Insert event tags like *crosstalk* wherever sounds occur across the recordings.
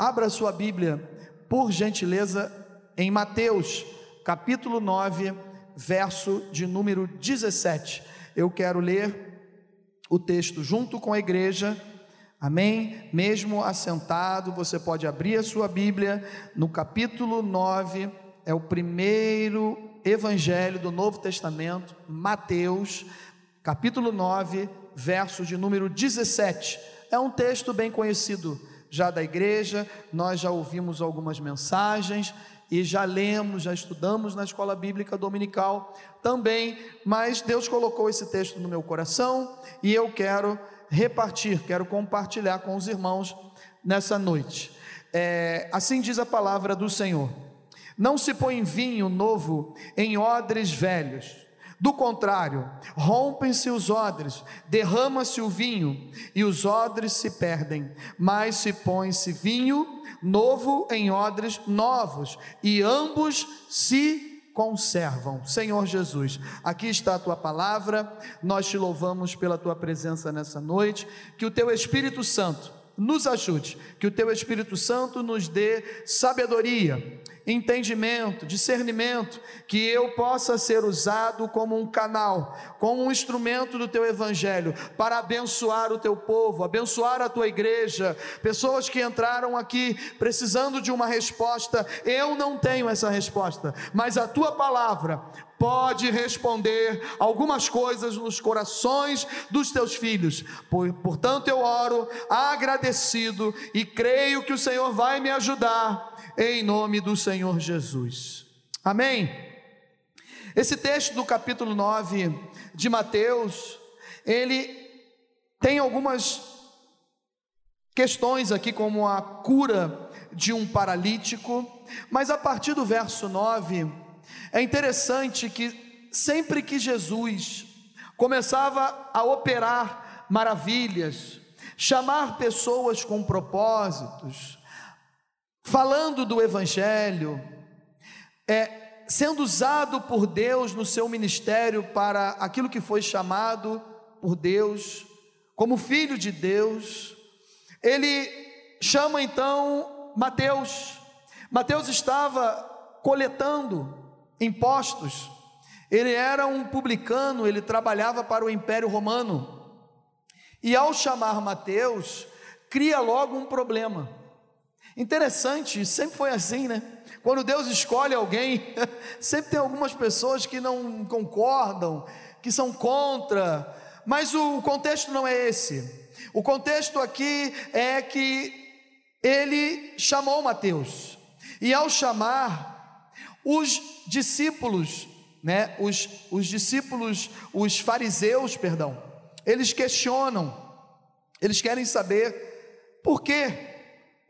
Abra sua Bíblia, por gentileza, em Mateus, capítulo 9, verso de número 17. Eu quero ler o texto junto com a igreja. Amém? Mesmo assentado, você pode abrir a sua Bíblia no capítulo 9, é o primeiro evangelho do Novo Testamento, Mateus, capítulo 9, verso de número 17. É um texto bem conhecido já da igreja, nós já ouvimos algumas mensagens e já lemos, já estudamos na escola bíblica dominical também, mas Deus colocou esse texto no meu coração e eu quero repartir, quero compartilhar com os irmãos nessa noite. É, assim diz a palavra do Senhor: Não se põe vinho novo em odres velhos do contrário, rompem-se os odres, derrama-se o vinho e os odres se perdem, mas se põe-se vinho novo em odres novos e ambos se conservam. Senhor Jesus, aqui está a tua palavra, nós te louvamos pela tua presença nessa noite, que o teu Espírito Santo nos ajude, que o teu Espírito Santo nos dê sabedoria entendimento, discernimento, que eu possa ser usado como um canal, como um instrumento do teu evangelho para abençoar o teu povo, abençoar a tua igreja, pessoas que entraram aqui precisando de uma resposta, eu não tenho essa resposta, mas a tua palavra pode responder algumas coisas nos corações dos teus filhos. Portanto, eu oro agradecido e creio que o Senhor vai me ajudar em nome do Senhor Jesus. Amém? Esse texto do capítulo 9 de Mateus, ele tem algumas questões aqui, como a cura de um paralítico, mas a partir do verso 9, é interessante que sempre que Jesus começava a operar maravilhas, chamar pessoas com propósitos, falando do Evangelho, é, sendo usado por Deus no seu ministério para aquilo que foi chamado por Deus, como filho de Deus, ele chama então Mateus. Mateus estava coletando impostos, ele era um publicano, ele trabalhava para o Império Romano, e ao chamar Mateus, cria logo um problema. Interessante, sempre foi assim, né? Quando Deus escolhe alguém, *laughs* sempre tem algumas pessoas que não concordam, que são contra, mas o contexto não é esse. O contexto aqui é que ele chamou Mateus, e ao chamar, os discípulos, né, os, os discípulos, os fariseus, perdão, eles questionam, eles querem saber por quê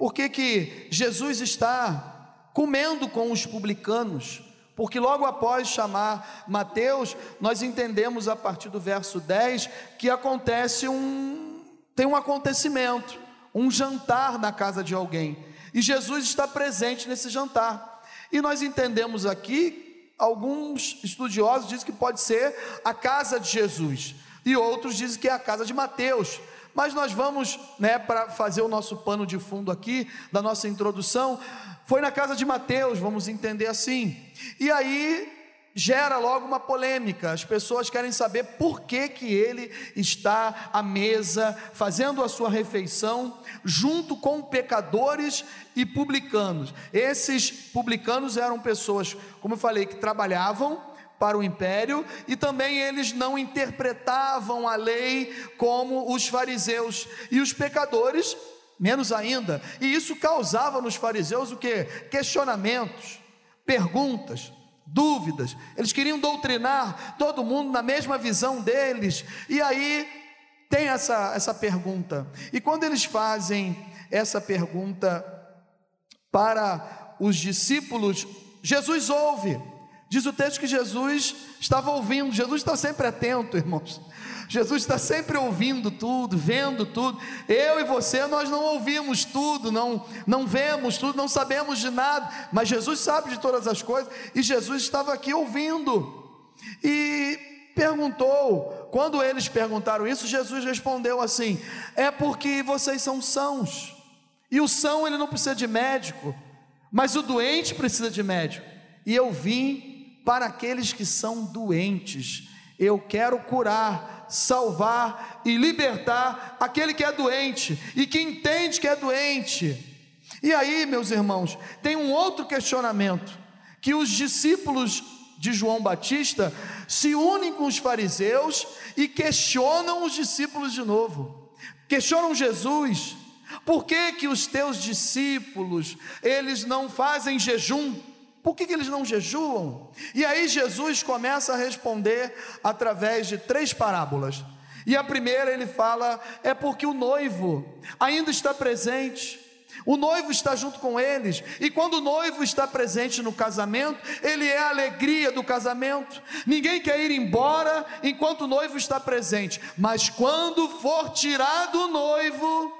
por que, que Jesus está comendo com os publicanos? Porque logo após chamar Mateus, nós entendemos a partir do verso 10 que acontece um tem um acontecimento, um jantar na casa de alguém. E Jesus está presente nesse jantar. E nós entendemos aqui, alguns estudiosos dizem que pode ser a casa de Jesus, e outros dizem que é a casa de Mateus. Mas nós vamos, né, para fazer o nosso pano de fundo aqui, da nossa introdução, foi na casa de Mateus, vamos entender assim. E aí gera logo uma polêmica. As pessoas querem saber por que que ele está à mesa fazendo a sua refeição junto com pecadores e publicanos. Esses publicanos eram pessoas, como eu falei, que trabalhavam para o império e também eles não interpretavam a lei como os fariseus e os pecadores menos ainda. E isso causava nos fariseus o que? Questionamentos, perguntas, dúvidas. Eles queriam doutrinar todo mundo na mesma visão deles. E aí tem essa essa pergunta. E quando eles fazem essa pergunta para os discípulos, Jesus ouve. Diz o texto que Jesus estava ouvindo, Jesus está sempre atento, irmãos. Jesus está sempre ouvindo tudo, vendo tudo. Eu e você, nós não ouvimos tudo, não, não vemos tudo, não sabemos de nada, mas Jesus sabe de todas as coisas e Jesus estava aqui ouvindo. E perguntou, quando eles perguntaram isso, Jesus respondeu assim: É porque vocês são sãos E o são ele não precisa de médico, mas o doente precisa de médico. E eu vim para aqueles que são doentes. Eu quero curar, salvar e libertar aquele que é doente e que entende que é doente. E aí, meus irmãos, tem um outro questionamento que os discípulos de João Batista se unem com os fariseus e questionam os discípulos de novo. Questionam Jesus: por que que os teus discípulos, eles não fazem jejum? Por que, que eles não jejuam? E aí Jesus começa a responder através de três parábolas. E a primeira ele fala é porque o noivo ainda está presente. O noivo está junto com eles, e quando o noivo está presente no casamento, ele é a alegria do casamento. Ninguém quer ir embora enquanto o noivo está presente, mas quando for tirado o noivo,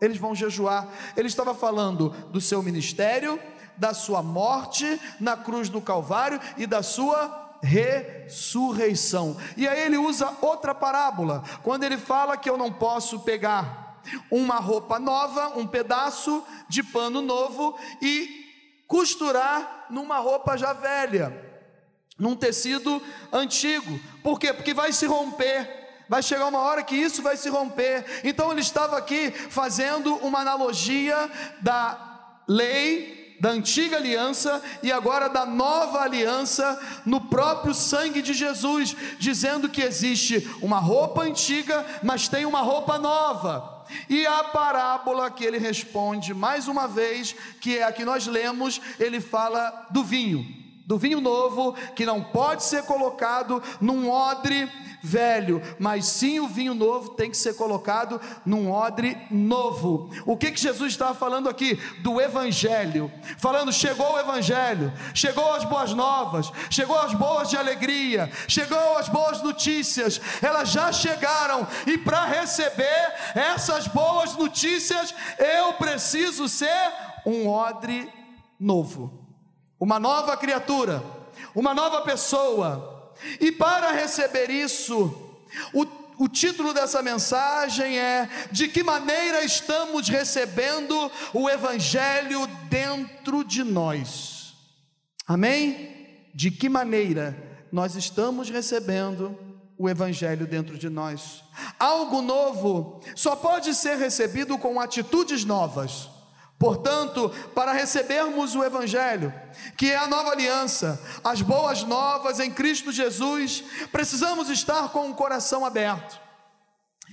eles vão jejuar. Ele estava falando do seu ministério, da sua morte na cruz do Calvário e da sua ressurreição. E aí ele usa outra parábola, quando ele fala que eu não posso pegar uma roupa nova, um pedaço de pano novo e costurar numa roupa já velha, num tecido antigo. Por quê? Porque vai se romper. Vai chegar uma hora que isso vai se romper. Então ele estava aqui fazendo uma analogia da lei da antiga aliança e agora da nova aliança no próprio sangue de Jesus, dizendo que existe uma roupa antiga, mas tem uma roupa nova. E a parábola que ele responde mais uma vez, que é a que nós lemos, ele fala do vinho, do vinho novo que não pode ser colocado num odre velho, mas sim o vinho novo tem que ser colocado num odre novo. O que que Jesus estava falando aqui? Do evangelho. Falando, chegou o evangelho, chegou as boas novas, chegou as boas de alegria, chegou as boas notícias. Elas já chegaram e para receber essas boas notícias, eu preciso ser um odre novo. Uma nova criatura, uma nova pessoa, e para receber isso, o, o título dessa mensagem é: De que maneira estamos recebendo o Evangelho dentro de nós? Amém? De que maneira nós estamos recebendo o Evangelho dentro de nós? Algo novo só pode ser recebido com atitudes novas. Portanto, para recebermos o Evangelho, que é a nova aliança, as boas novas em Cristo Jesus, precisamos estar com o coração aberto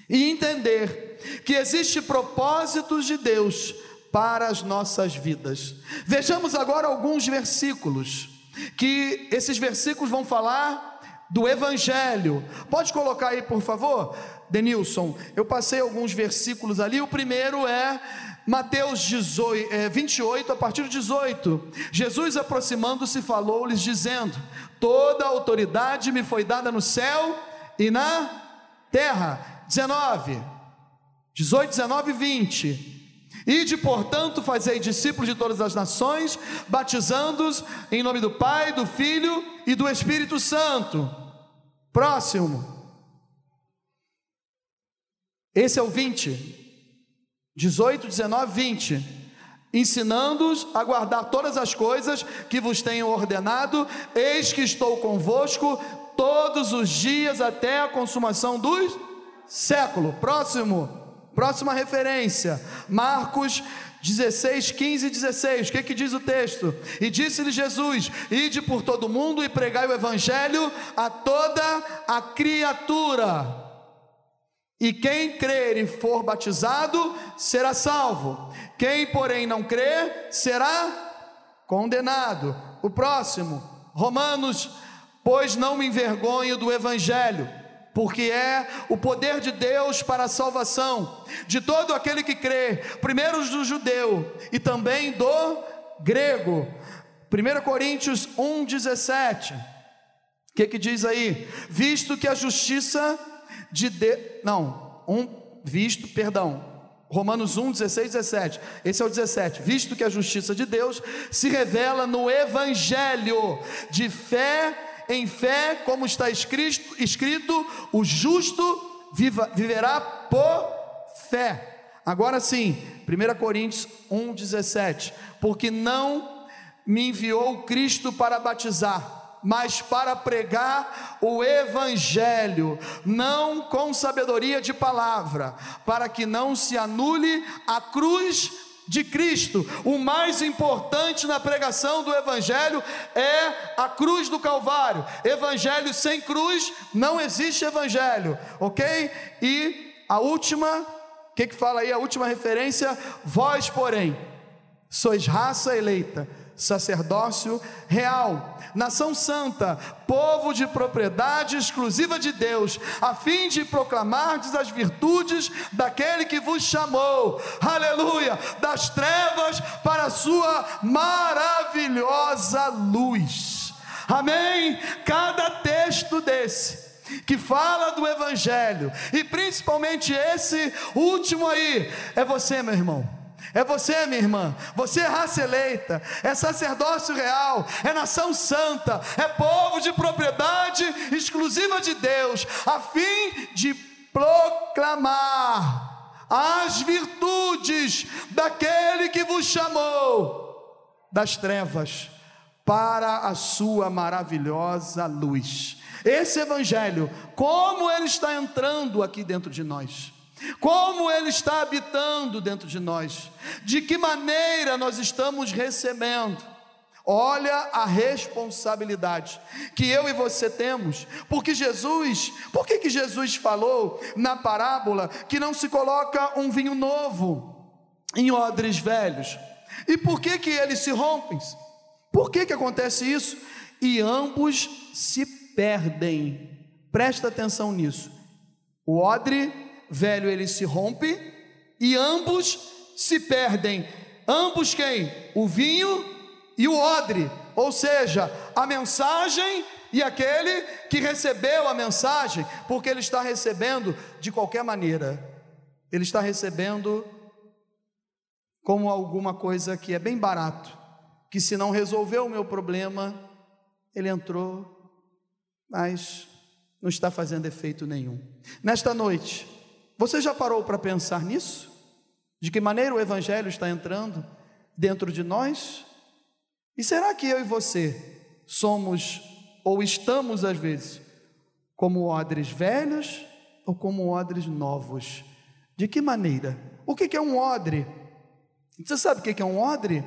e entender que existe propósitos de Deus para as nossas vidas. Vejamos agora alguns versículos, que esses versículos vão falar do Evangelho. Pode colocar aí, por favor, Denilson? Eu passei alguns versículos ali. O primeiro é Mateus 18, é, 28, a partir do 18, Jesus aproximando-se falou-lhes, dizendo: Toda autoridade me foi dada no céu e na terra. 19, 18, 19 e 20. Ide, portanto, fazei discípulos de todas as nações, batizando-os em nome do Pai, do Filho e do Espírito Santo. Próximo. Esse é o 20. 18, 19, 20. Ensinando-os a guardar todas as coisas que vos tenho ordenado, eis que estou convosco todos os dias até a consumação dos séculos. Próximo, próxima referência, Marcos 16, 15 e 16, o que, que diz o texto? E disse-lhe Jesus: Ide por todo mundo e pregai o evangelho a toda a criatura. E quem crer e for batizado será salvo. Quem, porém, não crer será condenado. O próximo, Romanos, pois não me envergonho do evangelho, porque é o poder de Deus para a salvação de todo aquele que crê, primeiro do judeu e também do grego. 1 Coríntios 1:17. O que que diz aí? Visto que a justiça de, de não, um visto, perdão, Romanos 1, 16, 17. Esse é o 17. Visto que a justiça de Deus se revela no Evangelho, de fé em fé, como está escrito, escrito o justo viva, viverá por fé. Agora sim, 1 Coríntios 1,17: Porque não me enviou Cristo para batizar, mas para pregar o Evangelho, não com sabedoria de palavra, para que não se anule a cruz de Cristo. O mais importante na pregação do Evangelho é a cruz do Calvário. Evangelho sem cruz não existe Evangelho, ok? E a última, o que, que fala aí? A última referência: vós, porém, sois raça eleita sacerdócio real, nação santa, povo de propriedade exclusiva de Deus, a fim de proclamardes as virtudes daquele que vos chamou, aleluia, das trevas para a sua maravilhosa luz. Amém? Cada texto desse que fala do Evangelho, e principalmente esse último aí, é você, meu irmão é você, minha irmã. Você é raça eleita, é sacerdócio real, é nação santa, é povo de propriedade exclusiva de Deus, a fim de proclamar as virtudes daquele que vos chamou das trevas para a sua maravilhosa luz. Esse evangelho, como ele está entrando aqui dentro de nós? Como Ele está habitando dentro de nós, de que maneira nós estamos recebendo. Olha a responsabilidade que eu e você temos, porque Jesus, por que, que Jesus falou na parábola que não se coloca um vinho novo em odres velhos? E por que, que eles se rompem? Por que, que acontece isso? E ambos se perdem, presta atenção nisso. O odre velho ele se rompe e ambos se perdem. Ambos quem? O vinho e o odre, ou seja, a mensagem e aquele que recebeu a mensagem, porque ele está recebendo de qualquer maneira. Ele está recebendo como alguma coisa que é bem barato, que se não resolveu o meu problema, ele entrou, mas não está fazendo efeito nenhum. Nesta noite, você já parou para pensar nisso? De que maneira o Evangelho está entrando dentro de nós? E será que eu e você somos ou estamos às vezes como odres velhos ou como odres novos? De que maneira? O que é um odre? Você sabe o que é um odre?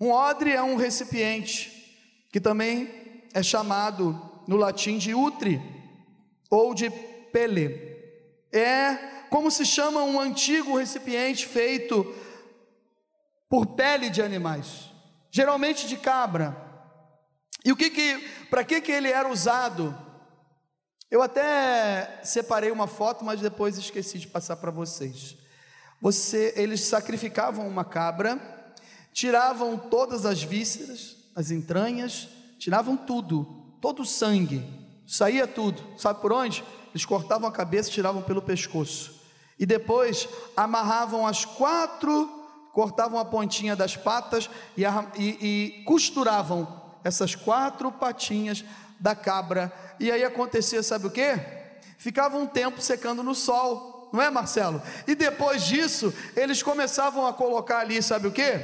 Um odre é um recipiente que também é chamado no latim de utre ou de pele. É como se chama um antigo recipiente feito por pele de animais, geralmente de cabra. E o que que, para que que ele era usado? Eu até separei uma foto, mas depois esqueci de passar para vocês. Você, eles sacrificavam uma cabra, tiravam todas as vísceras, as entranhas, tiravam tudo, todo o sangue, saía tudo. Sabe por onde? Eles cortavam a cabeça, tiravam pelo pescoço e depois amarravam as quatro, cortavam a pontinha das patas e, e, e costuravam essas quatro patinhas da cabra. E aí acontecia, sabe o que? Ficava um tempo secando no sol, não é, Marcelo? E depois disso, eles começavam a colocar ali, sabe o que?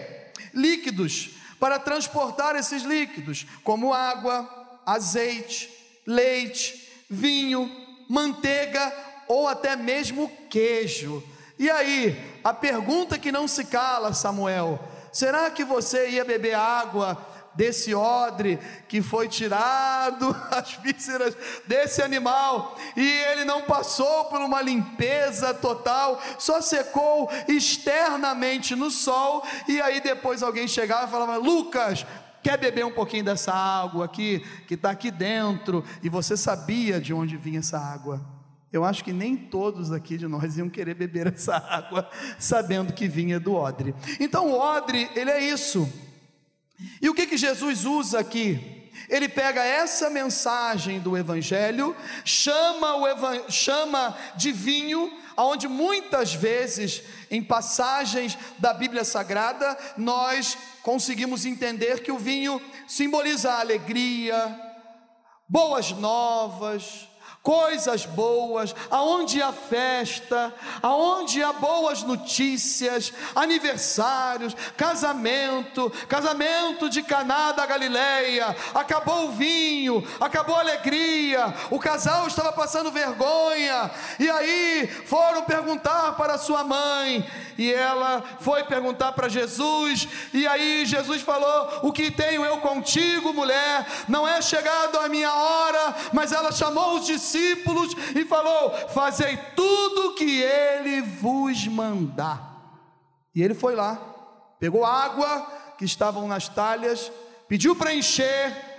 Líquidos para transportar esses líquidos, como água, azeite, leite, vinho, manteiga ou até mesmo queijo. E aí, a pergunta que não se cala, Samuel: será que você ia beber água desse odre que foi tirado *laughs* as vísceras desse animal e ele não passou por uma limpeza total, só secou externamente no sol e aí depois alguém chegava e falava: Lucas, quer beber um pouquinho dessa água aqui que está aqui dentro e você sabia de onde vinha essa água? Eu acho que nem todos aqui de nós iam querer beber *laughs* essa água sabendo que vinha do odre. Então, o odre, ele é isso. E o que que Jesus usa aqui? Ele pega essa mensagem do evangelho, chama o evan chama de vinho, aonde muitas vezes em passagens da Bíblia Sagrada nós conseguimos entender que o vinho simboliza a alegria, boas novas, coisas boas, aonde há festa, aonde há boas notícias, aniversários, casamento, casamento de Caná da Galileia, acabou o vinho, acabou a alegria, o casal estava passando vergonha, e aí foram perguntar para sua mãe, e ela foi perguntar para Jesus, e aí Jesus falou: O que tenho eu contigo, mulher? Não é chegado a minha hora, mas ela chamou os discípulos e falou: Fazei tudo que ele vos mandar. E ele foi lá, pegou água que estavam nas talhas, pediu para encher,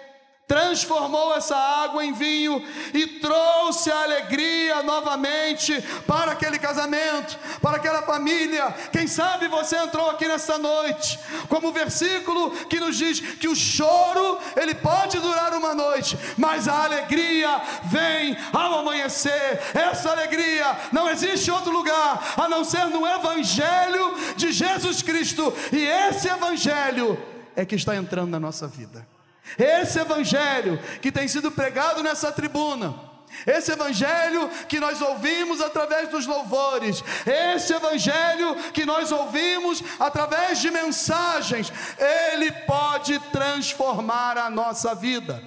transformou essa água em vinho e trouxe a alegria novamente para aquele casamento, para aquela família. Quem sabe você entrou aqui nessa noite, como o versículo que nos diz que o choro ele pode durar uma noite, mas a alegria vem ao amanhecer. Essa alegria não existe em outro lugar a não ser no evangelho de Jesus Cristo, e esse evangelho é que está entrando na nossa vida. Esse evangelho que tem sido pregado nessa tribuna, esse evangelho que nós ouvimos através dos louvores, esse evangelho que nós ouvimos através de mensagens, ele pode transformar a nossa vida.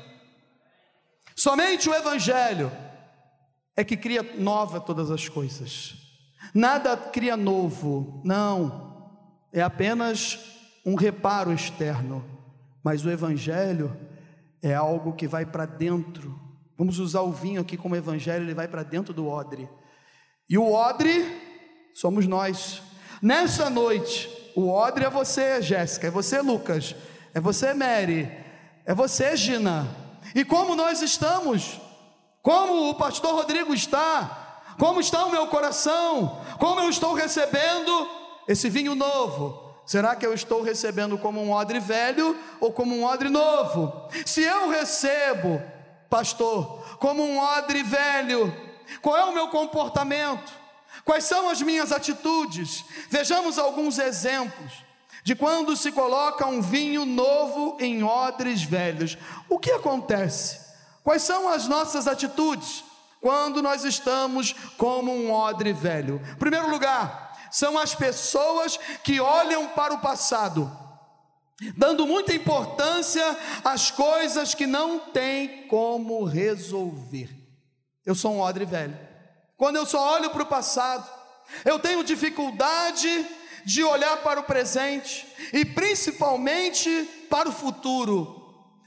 Somente o evangelho é que cria nova todas as coisas. Nada cria novo, não. É apenas um reparo externo mas o evangelho é algo que vai para dentro. Vamos usar o vinho aqui como evangelho, ele vai para dentro do odre. E o odre somos nós. Nessa noite, o odre é você, Jéssica, é você, Lucas, é você, Mary, é você, Gina. E como nós estamos? Como o pastor Rodrigo está? Como está o meu coração? Como eu estou recebendo esse vinho novo? Será que eu estou recebendo como um odre velho ou como um odre novo? Se eu recebo, pastor, como um odre velho, qual é o meu comportamento? Quais são as minhas atitudes? Vejamos alguns exemplos de quando se coloca um vinho novo em odres velhos. O que acontece? Quais são as nossas atitudes quando nós estamos como um odre velho? Em primeiro lugar, são as pessoas que olham para o passado, dando muita importância às coisas que não tem como resolver. Eu sou um odre velho. Quando eu só olho para o passado, eu tenho dificuldade de olhar para o presente e principalmente para o futuro.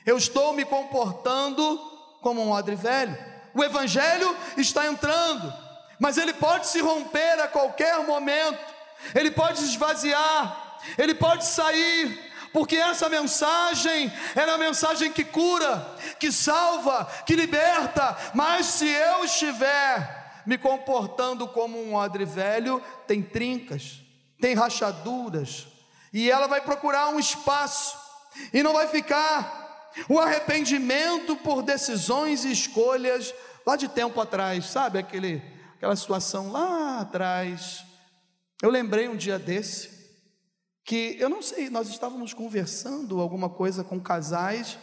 Eu estou me comportando como um odre velho. O evangelho está entrando, mas ele pode se romper a qualquer momento, ele pode esvaziar, ele pode sair, porque essa mensagem é uma mensagem que cura, que salva, que liberta, mas se eu estiver me comportando como um odre velho, tem trincas, tem rachaduras, e ela vai procurar um espaço, e não vai ficar o arrependimento por decisões e escolhas lá de tempo atrás, sabe aquele aquela situação lá atrás. Eu lembrei um dia desse que eu não sei, nós estávamos conversando alguma coisa com casais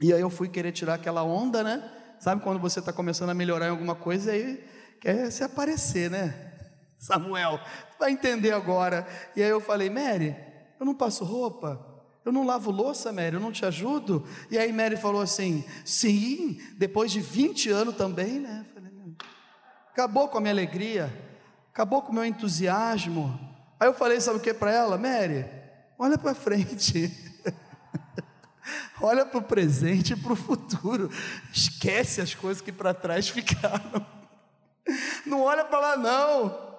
e aí eu fui querer tirar aquela onda, né? Sabe quando você está começando a melhorar em alguma coisa aí quer se aparecer, né? *laughs* Samuel, vai entender agora. E aí eu falei, Mary, eu não passo roupa. Eu não lavo louça, Mary, eu não te ajudo. E aí Mary falou assim: sim, depois de 20 anos também, né? Acabou com a minha alegria, acabou com o meu entusiasmo. Aí eu falei, sabe o que para ela? Mary, olha para frente, *laughs* olha para o presente e para o futuro, esquece as coisas que para trás ficaram, *laughs* não olha para lá não.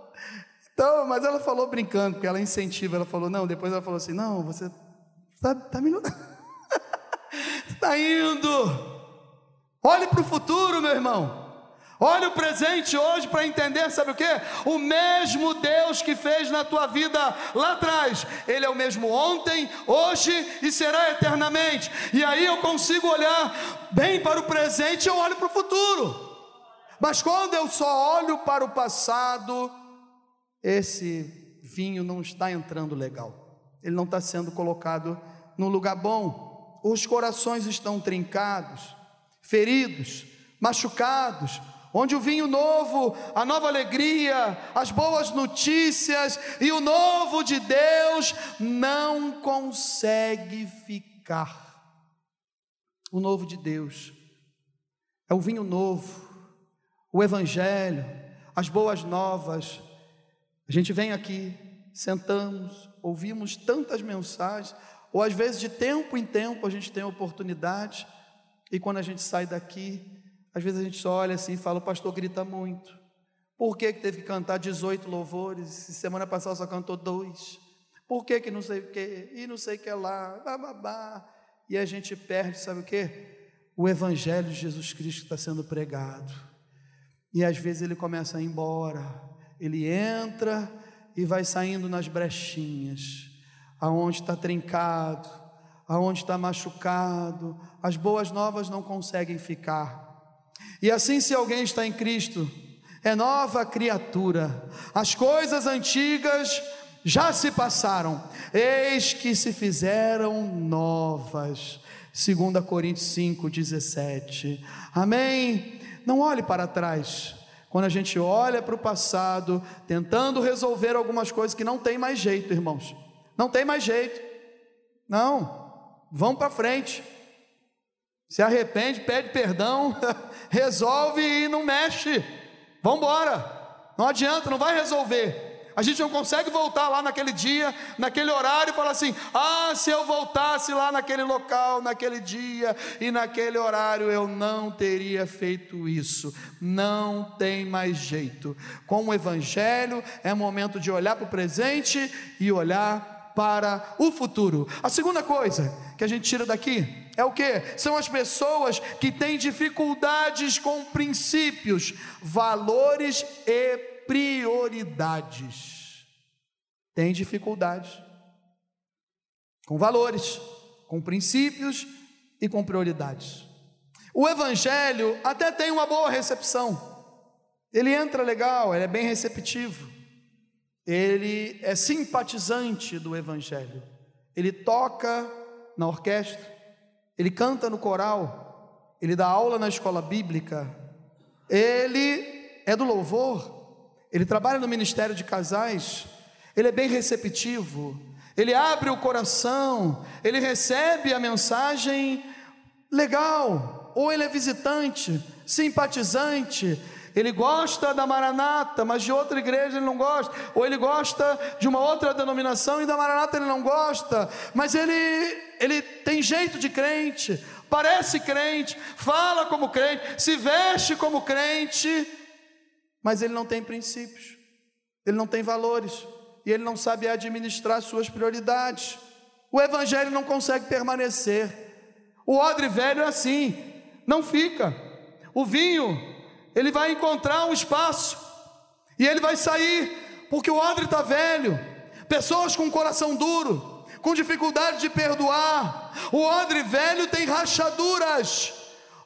Então, mas ela falou brincando, porque ela incentiva, ela falou, não, depois ela falou assim, não, você está tá me está *laughs* indo, olhe para o futuro, meu irmão. Olha o presente hoje para entender, sabe o que? O mesmo Deus que fez na tua vida lá atrás, Ele é o mesmo ontem, hoje e será eternamente. E aí eu consigo olhar bem para o presente, eu olho para o futuro. Mas quando eu só olho para o passado, esse vinho não está entrando legal, ele não está sendo colocado no lugar bom. Os corações estão trincados, feridos, machucados onde o vinho novo, a nova alegria, as boas notícias e o novo de Deus não consegue ficar. O novo de Deus é o vinho novo, o evangelho, as boas novas. A gente vem aqui, sentamos, ouvimos tantas mensagens, ou às vezes de tempo em tempo a gente tem oportunidade, e quando a gente sai daqui, às vezes a gente só olha assim e fala: o pastor grita muito. Por que, que teve que cantar 18 louvores? Semana passada só cantou dois. Por que, que não sei o que? E não sei o que lá, bababá. E a gente perde, sabe o que? O Evangelho de Jesus Cristo está sendo pregado. E às vezes ele começa a ir embora. Ele entra e vai saindo nas brechinhas, aonde está trincado, aonde está machucado. As boas novas não conseguem ficar. E assim, se alguém está em Cristo, é nova criatura. As coisas antigas já se passaram, eis que se fizeram novas. 2 Coríntios 5,17. Amém? Não olhe para trás. Quando a gente olha para o passado, tentando resolver algumas coisas que não tem mais jeito, irmãos. Não tem mais jeito. Não. Vão para frente. Se arrepende, pede perdão, *laughs* resolve e não mexe. Vamos embora. Não adianta, não vai resolver. A gente não consegue voltar lá naquele dia, naquele horário e falar assim: ah, se eu voltasse lá naquele local, naquele dia e naquele horário, eu não teria feito isso. Não tem mais jeito. Com o Evangelho, é momento de olhar para o presente e olhar para o futuro. A segunda coisa que a gente tira daqui é o que? São as pessoas que têm dificuldades com princípios, valores e prioridades. Tem dificuldades com valores, com princípios e com prioridades. O Evangelho até tem uma boa recepção. Ele entra legal, ele é bem receptivo. Ele é simpatizante do Evangelho. Ele toca na orquestra, ele canta no coral, ele dá aula na escola bíblica, ele é do louvor, ele trabalha no ministério de casais, ele é bem receptivo, ele abre o coração, ele recebe a mensagem legal, ou ele é visitante, simpatizante, ele gosta da Maranata, mas de outra igreja ele não gosta, ou ele gosta de uma outra denominação e da Maranata ele não gosta, mas ele, ele tem jeito de crente, parece crente, fala como crente, se veste como crente, mas ele não tem princípios, ele não tem valores, e ele não sabe administrar suas prioridades. O evangelho não consegue permanecer. O odre velho é assim, não fica. O vinho ele vai encontrar um espaço e ele vai sair, porque o odre está velho. Pessoas com coração duro, com dificuldade de perdoar. O odre velho tem rachaduras,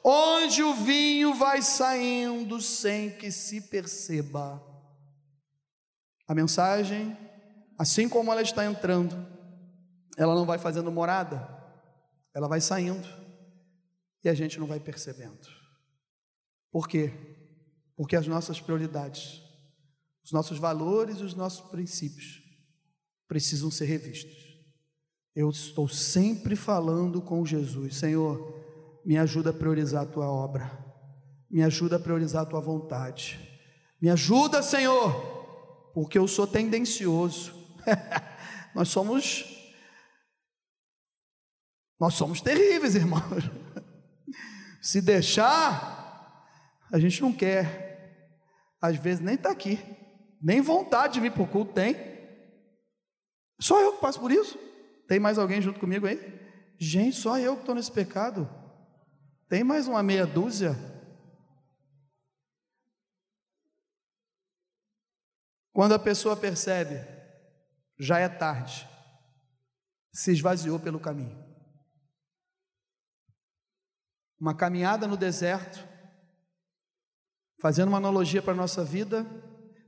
onde o vinho vai saindo sem que se perceba. A mensagem, assim como ela está entrando, ela não vai fazendo morada, ela vai saindo e a gente não vai percebendo. Por quê? Porque as nossas prioridades, os nossos valores e os nossos princípios precisam ser revistos. Eu estou sempre falando com Jesus, Senhor, me ajuda a priorizar a tua obra, me ajuda a priorizar a tua vontade, me ajuda, Senhor, porque eu sou tendencioso. *laughs* nós somos, nós somos terríveis, *laughs* irmãos. Se deixar, a gente não quer às vezes nem está aqui, nem vontade de vir para o culto tem. Só eu que passo por isso. Tem mais alguém junto comigo aí? Gente, só eu que estou nesse pecado. Tem mais uma meia dúzia? Quando a pessoa percebe, já é tarde, se esvaziou pelo caminho. Uma caminhada no deserto, Fazendo uma analogia para a nossa vida,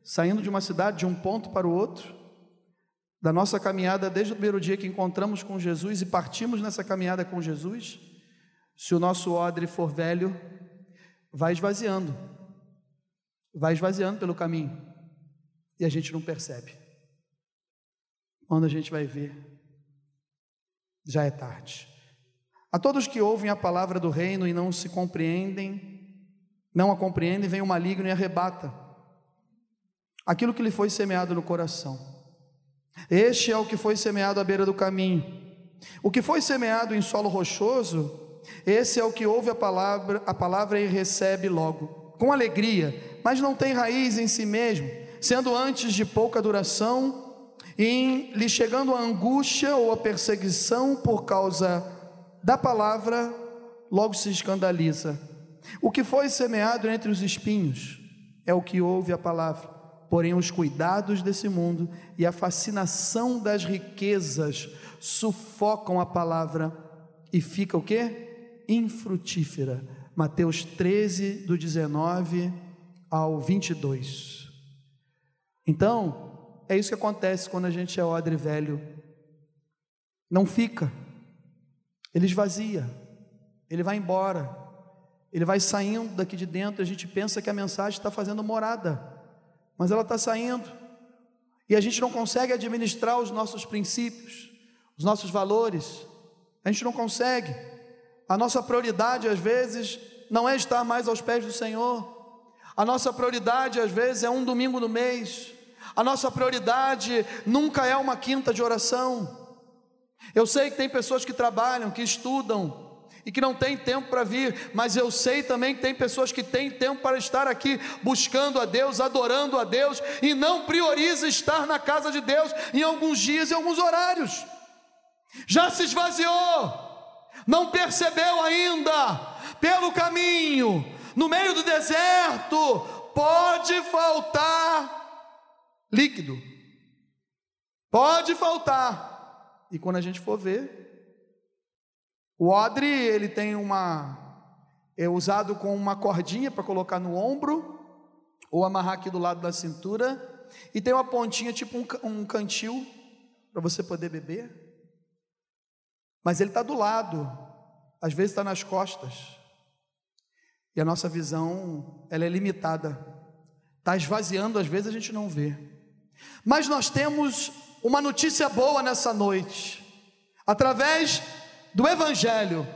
saindo de uma cidade, de um ponto para o outro, da nossa caminhada desde o primeiro dia que encontramos com Jesus e partimos nessa caminhada com Jesus, se o nosso odre for velho, vai esvaziando, vai esvaziando pelo caminho e a gente não percebe. Quando a gente vai ver, já é tarde. A todos que ouvem a palavra do reino e não se compreendem, não a compreendem, vem o maligno e arrebata aquilo que lhe foi semeado no coração. Este é o que foi semeado à beira do caminho. O que foi semeado em solo rochoso, esse é o que ouve a palavra, a palavra e recebe logo, com alegria, mas não tem raiz em si mesmo, sendo antes de pouca duração, e lhe chegando a angústia ou a perseguição por causa da palavra, logo se escandaliza. O que foi semeado entre os espinhos é o que ouve a palavra Porém, os cuidados desse mundo e a fascinação das riquezas sufocam a palavra e fica o que? Infrutífera. Mateus 13, do 19 ao 22. Então, é isso que acontece quando a gente é odre velho. Não fica, ele esvazia, ele vai embora, ele vai saindo daqui de dentro. A gente pensa que a mensagem está fazendo morada mas ela está saindo, e a gente não consegue administrar os nossos princípios, os nossos valores, a gente não consegue. A nossa prioridade, às vezes, não é estar mais aos pés do Senhor, a nossa prioridade, às vezes, é um domingo no mês, a nossa prioridade nunca é uma quinta de oração. Eu sei que tem pessoas que trabalham, que estudam, e que não tem tempo para vir, mas eu sei também que tem pessoas que têm tempo para estar aqui buscando a Deus, adorando a Deus e não prioriza estar na casa de Deus em alguns dias e alguns horários. Já se esvaziou, não percebeu ainda, pelo caminho, no meio do deserto, pode faltar líquido, pode faltar, e quando a gente for ver, o odre, ele tem uma é usado com uma cordinha para colocar no ombro ou amarrar aqui do lado da cintura e tem uma pontinha tipo um, um cantil para você poder beber. Mas ele está do lado, às vezes está nas costas. E a nossa visão, ela é limitada. Está esvaziando, às vezes a gente não vê. Mas nós temos uma notícia boa nessa noite. Através do Evangelho,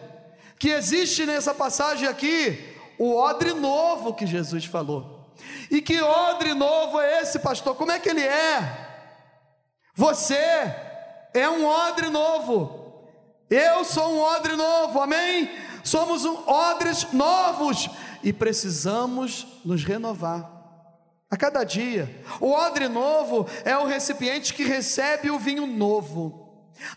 que existe nessa passagem aqui o odre novo que Jesus falou. E que odre novo é esse, pastor? Como é que ele é? Você é um odre novo. Eu sou um odre novo, amém? Somos um odres novos e precisamos nos renovar. A cada dia, o odre novo é o recipiente que recebe o vinho novo.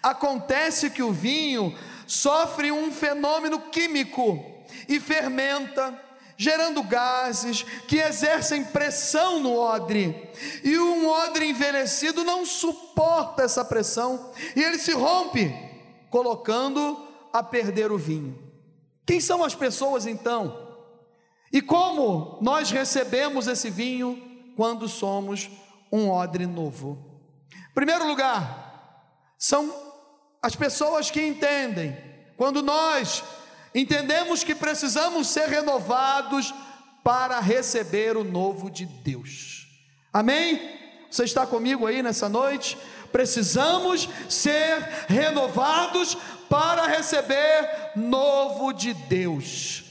Acontece que o vinho sofre um fenômeno químico e fermenta, gerando gases que exercem pressão no odre. E um odre envelhecido não suporta essa pressão e ele se rompe, colocando a perder o vinho. Quem são as pessoas então? E como nós recebemos esse vinho quando somos um odre novo? Primeiro lugar, são as pessoas que entendem, quando nós entendemos que precisamos ser renovados para receber o novo de Deus. Amém? Você está comigo aí nessa noite? Precisamos ser renovados para receber novo de Deus.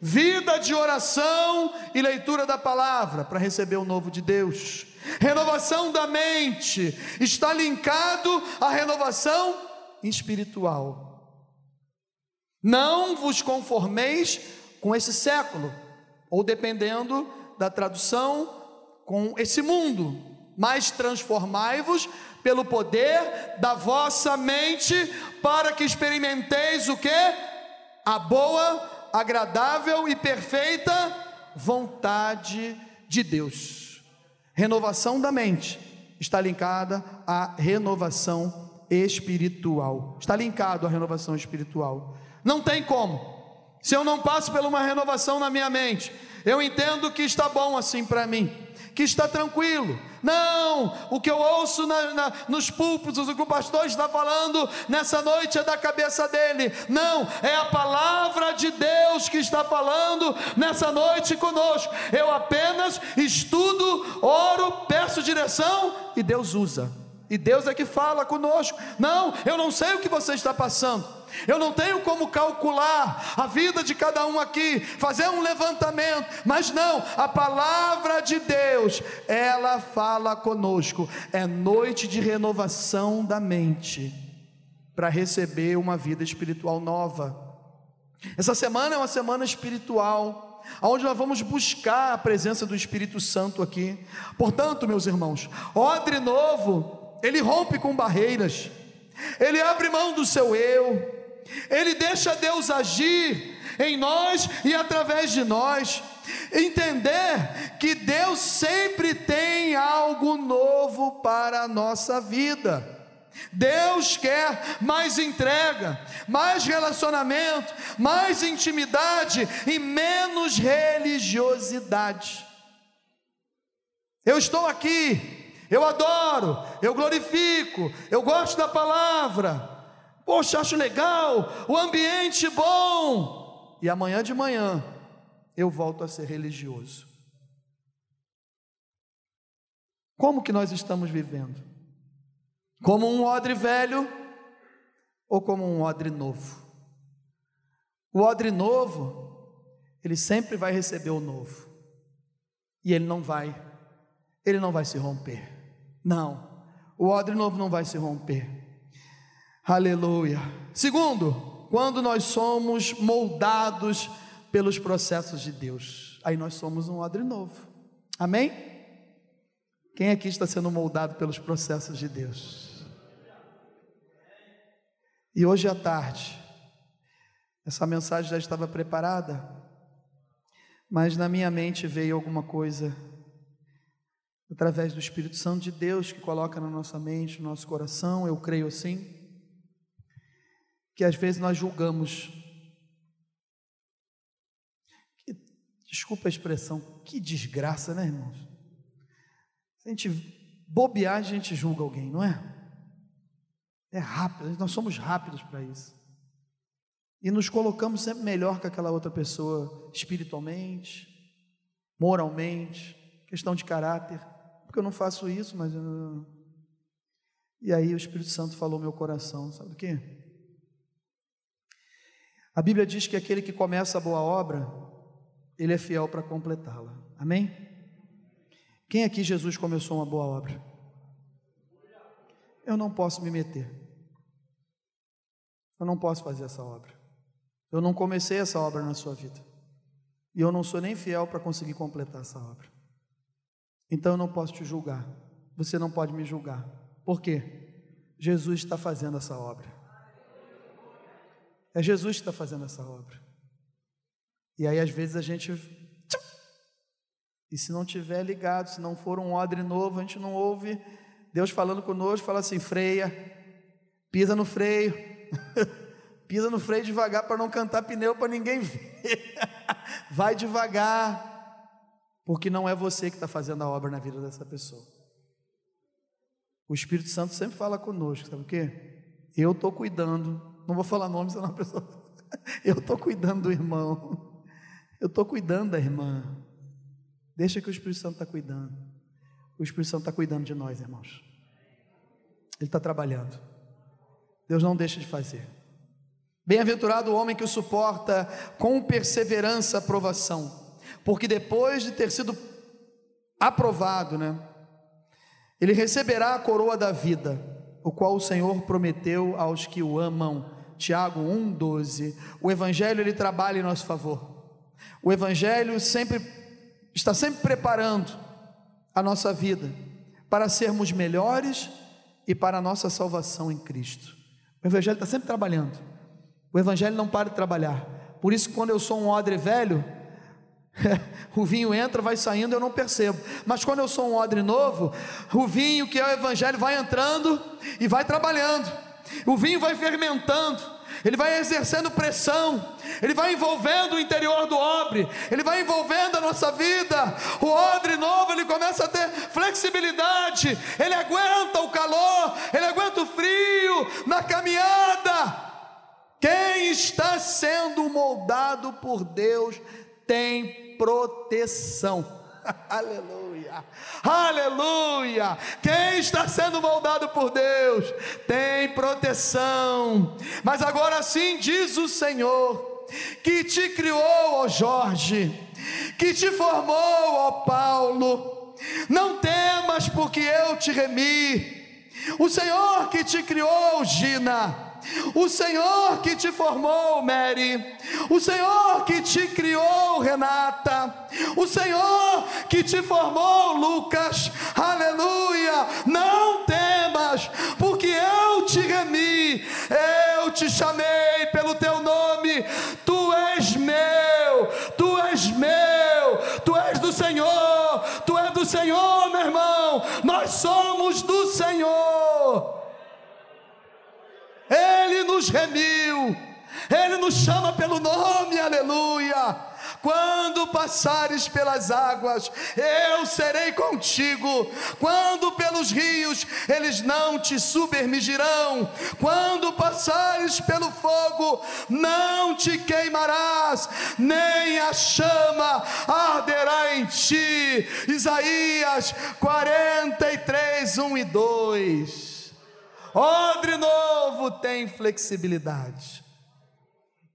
Vida de oração e leitura da palavra para receber o novo de Deus Renovação da mente está linkado à renovação espiritual. Não vos conformeis com esse século, ou dependendo da tradução, com esse mundo, mas transformai-vos pelo poder da vossa mente, para que experimenteis o que? A boa, agradável e perfeita vontade de Deus. Renovação da mente está linkada à renovação espiritual. Está linkado à renovação espiritual. Não tem como. Se eu não passo por uma renovação na minha mente, eu entendo que está bom assim para mim, que está tranquilo. Não, o que eu ouço na, na, nos púlpitos, o que o pastor está falando nessa noite é da cabeça dele. Não, é a palavra de Deus que está falando nessa noite conosco. Eu apenas estudo, oro, peço direção e Deus usa. E Deus é que fala conosco. Não, eu não sei o que você está passando. Eu não tenho como calcular a vida de cada um aqui, fazer um levantamento, mas não, a palavra de Deus, ela fala conosco. É noite de renovação da mente para receber uma vida espiritual nova. Essa semana é uma semana espiritual, onde nós vamos buscar a presença do Espírito Santo aqui. Portanto, meus irmãos, odre novo, ele rompe com barreiras, ele abre mão do seu eu, ele deixa Deus agir em nós e através de nós. Entender que Deus sempre tem algo novo para a nossa vida. Deus quer mais entrega, mais relacionamento, mais intimidade e menos religiosidade. Eu estou aqui, eu adoro, eu glorifico, eu gosto da palavra, Poxa, acho legal, o ambiente bom. E amanhã de manhã eu volto a ser religioso. Como que nós estamos vivendo? Como um odre velho ou como um odre novo? O odre novo, ele sempre vai receber o novo. E ele não vai, ele não vai se romper. Não. O odre novo não vai se romper. Aleluia. Segundo, quando nós somos moldados pelos processos de Deus, aí nós somos um odre novo. Amém? Quem aqui está sendo moldado pelos processos de Deus? E hoje à tarde, essa mensagem já estava preparada, mas na minha mente veio alguma coisa através do Espírito Santo de Deus que coloca na nossa mente, no nosso coração, eu creio assim que às vezes nós julgamos. Que, desculpa a expressão, que desgraça, né, irmãos? Se a gente bobear, a gente julga alguém, não é? É rápido, nós somos rápidos para isso. E nos colocamos sempre melhor que aquela outra pessoa, espiritualmente, moralmente, questão de caráter. Porque eu não faço isso, mas. Eu... E aí o Espírito Santo falou meu coração, sabe o quê? A Bíblia diz que aquele que começa a boa obra, ele é fiel para completá-la. Amém? Quem aqui Jesus começou uma boa obra? Eu não posso me meter. Eu não posso fazer essa obra. Eu não comecei essa obra na sua vida. E eu não sou nem fiel para conseguir completar essa obra. Então eu não posso te julgar. Você não pode me julgar. Por quê? Jesus está fazendo essa obra. É Jesus que está fazendo essa obra. E aí, às vezes, a gente. E se não tiver ligado, se não for um odre novo, a gente não ouve Deus falando conosco, fala assim: freia, pisa no freio, *laughs* pisa no freio devagar para não cantar pneu para ninguém ver. *laughs* Vai devagar, porque não é você que está fazendo a obra na vida dessa pessoa. O Espírito Santo sempre fala conosco, sabe o quê? Eu estou cuidando não vou falar nome, senão a pessoa. *laughs* Eu estou cuidando do irmão. Eu estou cuidando da irmã. Deixa que o Espírito Santo está cuidando. O Espírito Santo está cuidando de nós, irmãos. Ele está trabalhando. Deus não deixa de fazer. Bem-aventurado o homem que o suporta com perseverança a provação, porque depois de ter sido aprovado, né, ele receberá a coroa da vida, o qual o Senhor prometeu aos que o amam. Tiago 1:12. O evangelho ele trabalha em nosso favor. O evangelho sempre está sempre preparando a nossa vida para sermos melhores e para a nossa salvação em Cristo. O evangelho está sempre trabalhando. O evangelho não para de trabalhar. Por isso quando eu sou um odre velho, *laughs* o vinho entra, vai saindo, eu não percebo. Mas quando eu sou um odre novo, o vinho que é o evangelho vai entrando e vai trabalhando o vinho vai fermentando, ele vai exercendo pressão, ele vai envolvendo o interior do odre, ele vai envolvendo a nossa vida. O odre novo, ele começa a ter flexibilidade, ele aguenta o calor, ele aguenta o frio na caminhada. Quem está sendo moldado por Deus tem proteção. *laughs* Aleluia, aleluia. Quem está sendo moldado por Deus tem proteção. Mas agora sim diz o Senhor, que te criou, ó Jorge, que te formou, ó Paulo. Não temas, porque eu te remi. O Senhor que te criou, Gina o Senhor que te formou, Mary, o Senhor que te criou, Renata, o Senhor que te formou, Lucas, aleluia. Não temas, porque eu te remi, eu te chamei pelo teu nome, tu és meu, tu és meu, tu és do Senhor, tu és do Senhor, meu irmão, nós somos do Senhor. Ele nos remiu, Ele nos chama pelo nome, aleluia. Quando passares pelas águas, eu serei contigo. Quando pelos rios, eles não te submergirão. Quando passares pelo fogo, não te queimarás, nem a chama arderá em ti. Isaías 43, 1 e 2. Odre novo tem flexibilidade.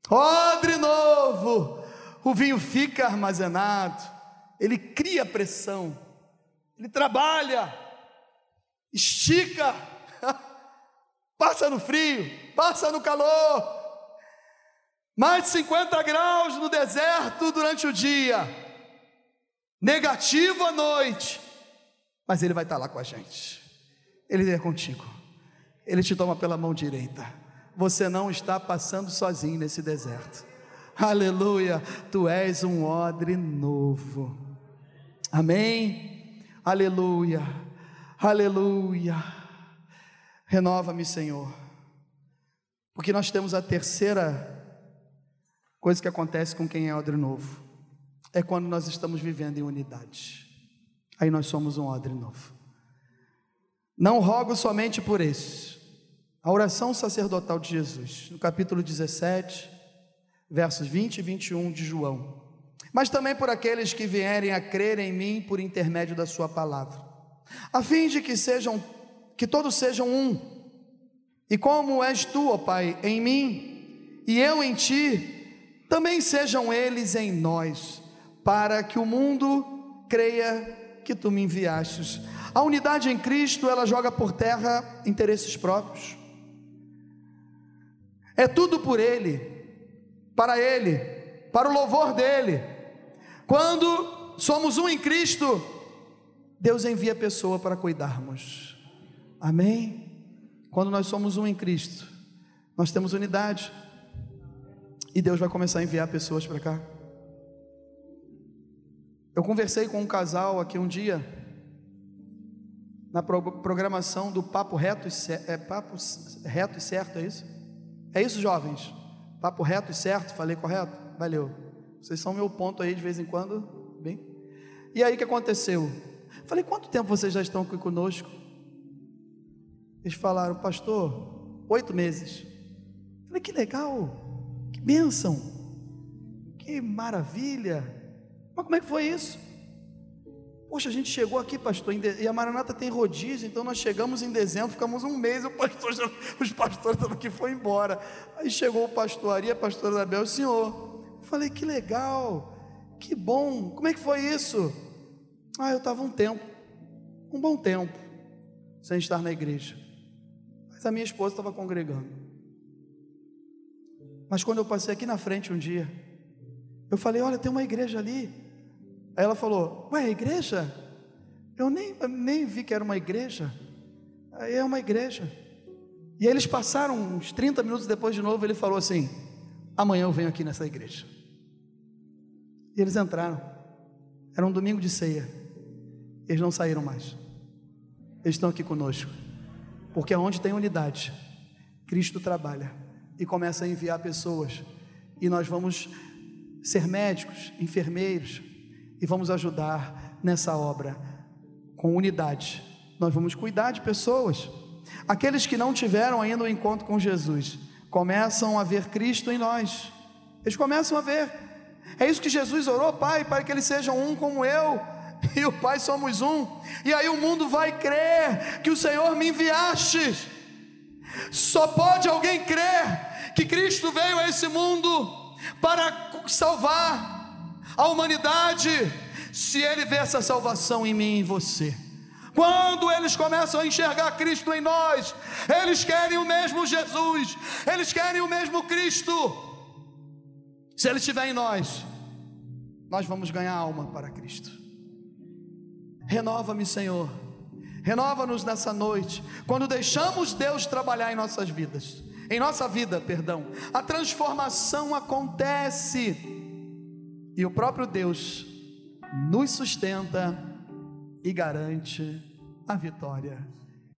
Odre novo, o vinho fica armazenado, ele cria pressão, ele trabalha, estica, *laughs* passa no frio, passa no calor. Mais de 50 graus no deserto durante o dia, negativo à noite, mas ele vai estar lá com a gente, ele é contigo. Ele te toma pela mão direita. Você não está passando sozinho nesse deserto. Aleluia, tu és um odre novo. Amém? Aleluia, aleluia. Renova-me, Senhor. Porque nós temos a terceira coisa que acontece com quem é odre novo. É quando nós estamos vivendo em unidade. Aí nós somos um odre novo. Não rogo somente por esses a oração sacerdotal de Jesus, no capítulo 17, versos 20 e 21 de João. Mas também por aqueles que vierem a crer em mim por intermédio da sua palavra, a fim de que sejam que todos sejam um. E como és tu, ó Pai, em mim e eu em ti, também sejam eles em nós, para que o mundo creia que tu me enviastes. A unidade em Cristo, ela joga por terra interesses próprios. É tudo por Ele, para Ele, para o louvor dEle. Quando somos um em Cristo, Deus envia pessoa para cuidarmos. Amém? Quando nós somos um em Cristo, nós temos unidade. E Deus vai começar a enviar pessoas para cá. Eu conversei com um casal aqui um dia, na programação do Papo Reto e, é, Papo Reto e Certo, é isso? É isso, jovens? Papo reto e certo? Falei correto? Valeu. Vocês são meu ponto aí de vez em quando. Bem? E aí o que aconteceu? Falei, quanto tempo vocês já estão aqui conosco? Eles falaram, pastor, oito meses. Falei, que legal, que bênção, que maravilha. Mas como é que foi isso? Poxa, a gente chegou aqui, pastor, e a Maranata tem rodízio, então nós chegamos em dezembro, ficamos um mês, pastor já, *laughs* os pastores estavam aqui foi embora. Aí chegou o pastor Ari, a pastora Isabel, o senhor. Eu falei, que legal, que bom, como é que foi isso? Ah, eu estava um tempo, um bom tempo, sem estar na igreja. Mas a minha esposa estava congregando. Mas quando eu passei aqui na frente um dia, eu falei, olha, tem uma igreja ali. Aí ela falou: Ué, igreja? Eu nem, nem vi que era uma igreja. Aí é uma igreja. E eles passaram uns 30 minutos depois de novo. Ele falou assim: Amanhã eu venho aqui nessa igreja. E eles entraram. Era um domingo de ceia. Eles não saíram mais. Eles estão aqui conosco. Porque onde tem unidade, Cristo trabalha e começa a enviar pessoas, e nós vamos ser médicos, enfermeiros, e vamos ajudar nessa obra com unidade. Nós vamos cuidar de pessoas. Aqueles que não tiveram ainda o um encontro com Jesus começam a ver Cristo em nós. Eles começam a ver. É isso que Jesus orou, Pai, para que eles sejam um como eu *laughs* e o Pai somos um. E aí o mundo vai crer que o Senhor me enviaste. Só pode alguém crer que Cristo veio a esse mundo para salvar a humanidade, se ele vê essa salvação em mim e em você. Quando eles começam a enxergar Cristo em nós, eles querem o mesmo Jesus, eles querem o mesmo Cristo. Se Ele estiver em nós, nós vamos ganhar alma para Cristo. Renova-me, Senhor. Renova-nos nessa noite. Quando deixamos Deus trabalhar em nossas vidas, em nossa vida, perdão, a transformação acontece e o próprio Deus nos sustenta e garante a vitória.